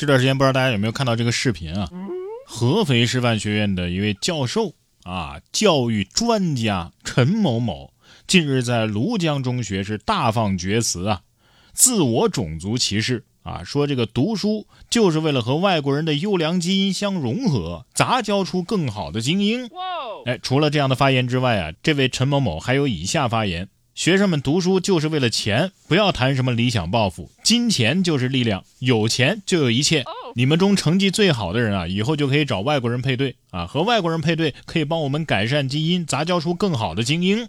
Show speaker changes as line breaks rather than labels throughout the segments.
这段时间不知道大家有没有看到这个视频啊？合肥师范学院的一位教授啊，教育专家陈某某近日在庐江中学是大放厥词啊，自我种族歧视啊，说这个读书就是为了和外国人的优良基因相融合，杂交出更好的精英。哎，除了这样的发言之外啊，这位陈某某还有以下发言。学生们读书就是为了钱，不要谈什么理想抱负，金钱就是力量，有钱就有一切。你们中成绩最好的人啊，以后就可以找外国人配对啊，和外国人配对可以帮我们改善基因，杂交出更好的精英。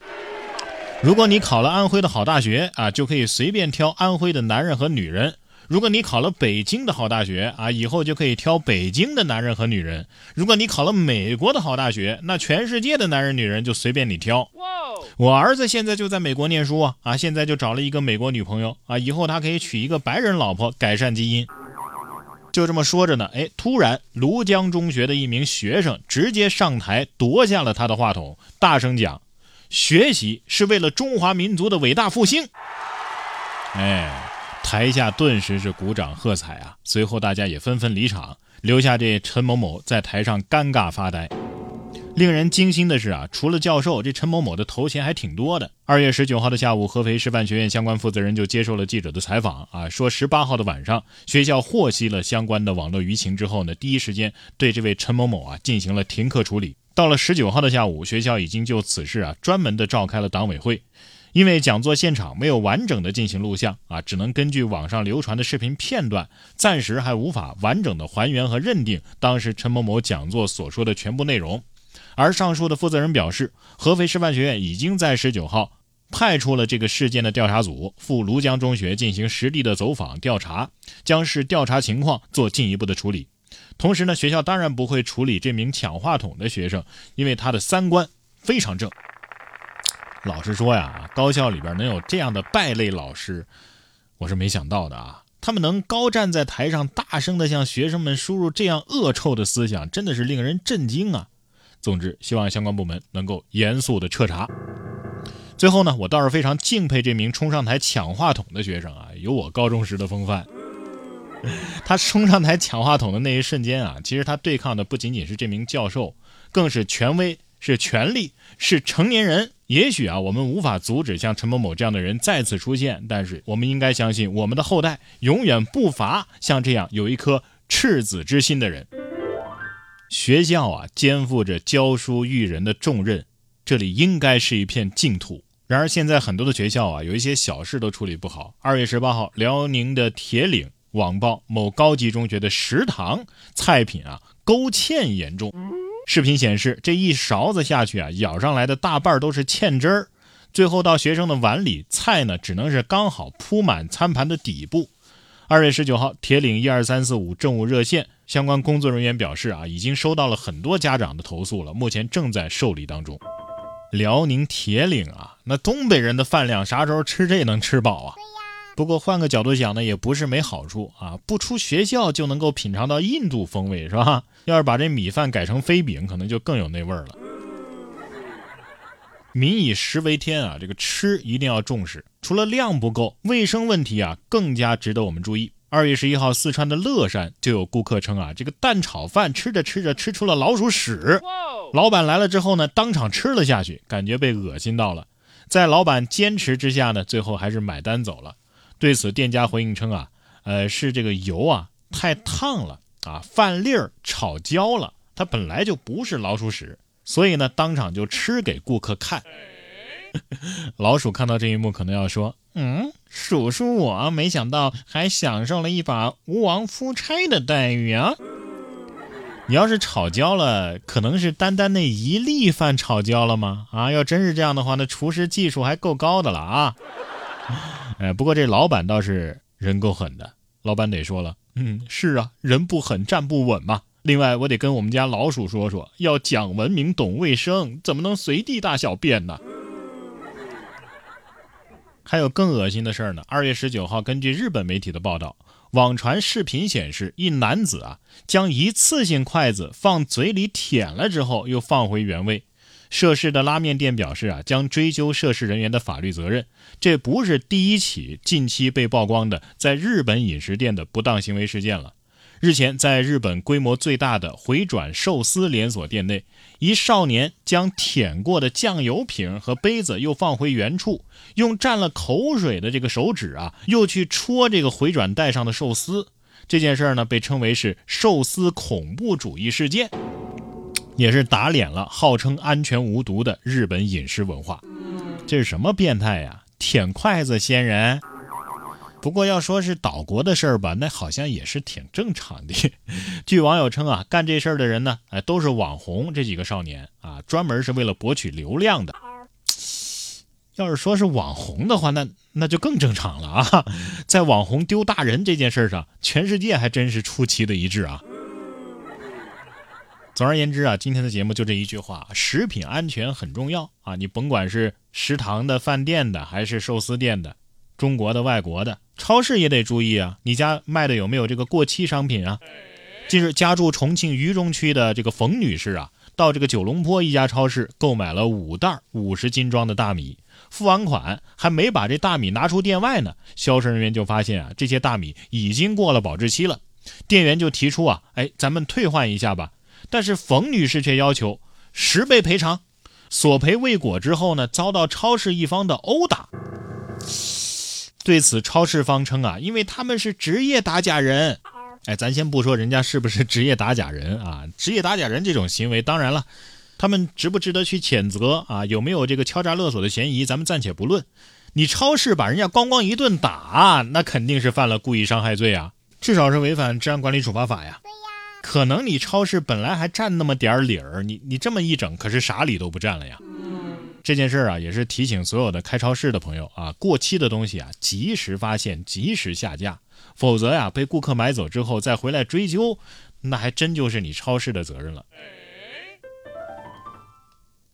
如果你考了安徽的好大学啊，就可以随便挑安徽的男人和女人。如果你考了北京的好大学啊，以后就可以挑北京的男人和女人。如果你考了美国的好大学，那全世界的男人女人就随便你挑。我儿子现在就在美国念书啊啊，现在就找了一个美国女朋友啊，以后他可以娶一个白人老婆，改善基因。就这么说着呢，哎，突然庐江中学的一名学生直接上台夺下了他的话筒，大声讲：“学习是为了中华民族的伟大复兴。”哎。台下顿时是鼓掌喝彩啊！随后大家也纷纷离场，留下这陈某某在台上尴尬发呆。令人惊心的是啊，除了教授，这陈某某的头衔还挺多的。二月十九号的下午，合肥师范学院相关负责人就接受了记者的采访啊，说十八号的晚上，学校获悉了相关的网络舆情之后呢，第一时间对这位陈某某啊进行了停课处理。到了十九号的下午，学校已经就此事啊专门的召开了党委会。因为讲座现场没有完整的进行录像啊，只能根据网上流传的视频片段，暂时还无法完整的还原和认定当时陈某某讲座所说的全部内容。而上述的负责人表示，合肥师范学院已经在十九号派出了这个事件的调查组赴庐江中学进行实地的走访调查，将视调查情况做进一步的处理。同时呢，学校当然不会处理这名抢话筒的学生，因为他的三观非常正。老实说呀，高校里边能有这样的败类老师，我是没想到的啊！他们能高站在台上，大声的向学生们输入这样恶臭的思想，真的是令人震惊啊！总之，希望相关部门能够严肃的彻查。最后呢，我倒是非常敬佩这名冲上台抢话筒的学生啊，有我高中时的风范。他冲上台抢话筒的那一瞬间啊，其实他对抗的不仅仅是这名教授，更是权威。是权力，是成年人。也许啊，我们无法阻止像陈某某这样的人再次出现，但是我们应该相信，我们的后代永远不乏像这样有一颗赤子之心的人。学校啊，肩负着教书育人的重任，这里应该是一片净土。然而，现在很多的学校啊，有一些小事都处理不好。二月十八号，辽宁的铁岭网曝某高级中学的食堂菜品啊，勾芡严重。视频显示，这一勺子下去啊，舀上来的大半都是芡汁儿，最后到学生的碗里，菜呢只能是刚好铺满餐盘的底部。二月十九号，铁岭一二三四五政务热线相关工作人员表示啊，已经收到了很多家长的投诉了，目前正在受理当中。辽宁铁岭啊，那东北人的饭量啥时候吃这能吃饱啊？不过换个角度想呢，也不是没好处啊！不出学校就能够品尝到印度风味，是吧？要是把这米饭改成飞饼，可能就更有那味儿了。民以食为天啊，这个吃一定要重视。除了量不够，卫生问题啊更加值得我们注意。二月十一号，四川的乐山就有顾客称啊，这个蛋炒饭吃着吃着吃出了老鼠屎。老板来了之后呢，当场吃了下去，感觉被恶心到了。在老板坚持之下呢，最后还是买单走了。对此，店家回应称啊，呃，是这个油啊太烫了啊，饭粒儿炒焦了，它本来就不是老鼠屎，所以呢，当场就吃给顾客看。老鼠看到这一幕，可能要说，嗯，鼠叔，我没想到还享受了一把吴王夫差的待遇啊。你要是炒焦了，可能是单单那一粒饭炒焦了吗？啊，要真是这样的话，那厨师技术还够高的了啊。哎，不过这老板倒是人够狠的。老板得说了，嗯，是啊，人不狠站不稳嘛。另外，我得跟我们家老鼠说说，要讲文明、懂卫生，怎么能随地大小便呢？还有更恶心的事儿呢。二月十九号，根据日本媒体的报道，网传视频显示，一男子啊，将一次性筷子放嘴里舔了之后，又放回原位。涉事的拉面店表示啊，将追究涉事人员的法律责任。这不是第一起近期被曝光的在日本饮食店的不当行为事件了。日前，在日本规模最大的回转寿司连锁店内，一少年将舔过的酱油瓶和杯子又放回原处，用沾了口水的这个手指啊，又去戳这个回转带上的寿司。这件事儿呢，被称为是寿司恐怖主义事件，也是打脸了号称安全无毒的日本饮食文化。这是什么变态呀？舔筷子仙人？不过要说是岛国的事儿吧，那好像也是挺正常的。据网友称啊，干这事儿的人呢，哎，都是网红这几个少年啊，专门是为了博取流量的。要是说是网红的话，那那就更正常了啊。在网红丢大人这件事上，全世界还真是出奇的一致啊。总而言之啊，今天的节目就这一句话：食品安全很重要啊！你甭管是食堂的、饭店的，还是寿司店的，中国的、外国的。超市也得注意啊！你家卖的有没有这个过期商品啊？近日，家住重庆渝中区的这个冯女士啊，到这个九龙坡一家超市购买了五袋五十斤装的大米，付完款还没把这大米拿出店外呢，销售人员就发现啊，这些大米已经过了保质期了。店员就提出啊，哎，咱们退换一下吧。但是冯女士却要求十倍赔偿，索赔未果之后呢，遭到超市一方的殴打。对此，超市方称啊，因为他们是职业打假人。哎，咱先不说人家是不是职业打假人啊，职业打假人这种行为，当然了，他们值不值得去谴责啊？有没有这个敲诈勒索的嫌疑？咱们暂且不论。你超市把人家咣咣一顿打，那肯定是犯了故意伤害罪啊，至少是违反治安管理处罚法呀。可能你超市本来还占那么点儿理儿，你你这么一整，可是啥理都不占了呀。这件事儿啊，也是提醒所有的开超市的朋友啊，过期的东西啊，及时发现，及时下架，否则呀，被顾客买走之后再回来追究，那还真就是你超市的责任了。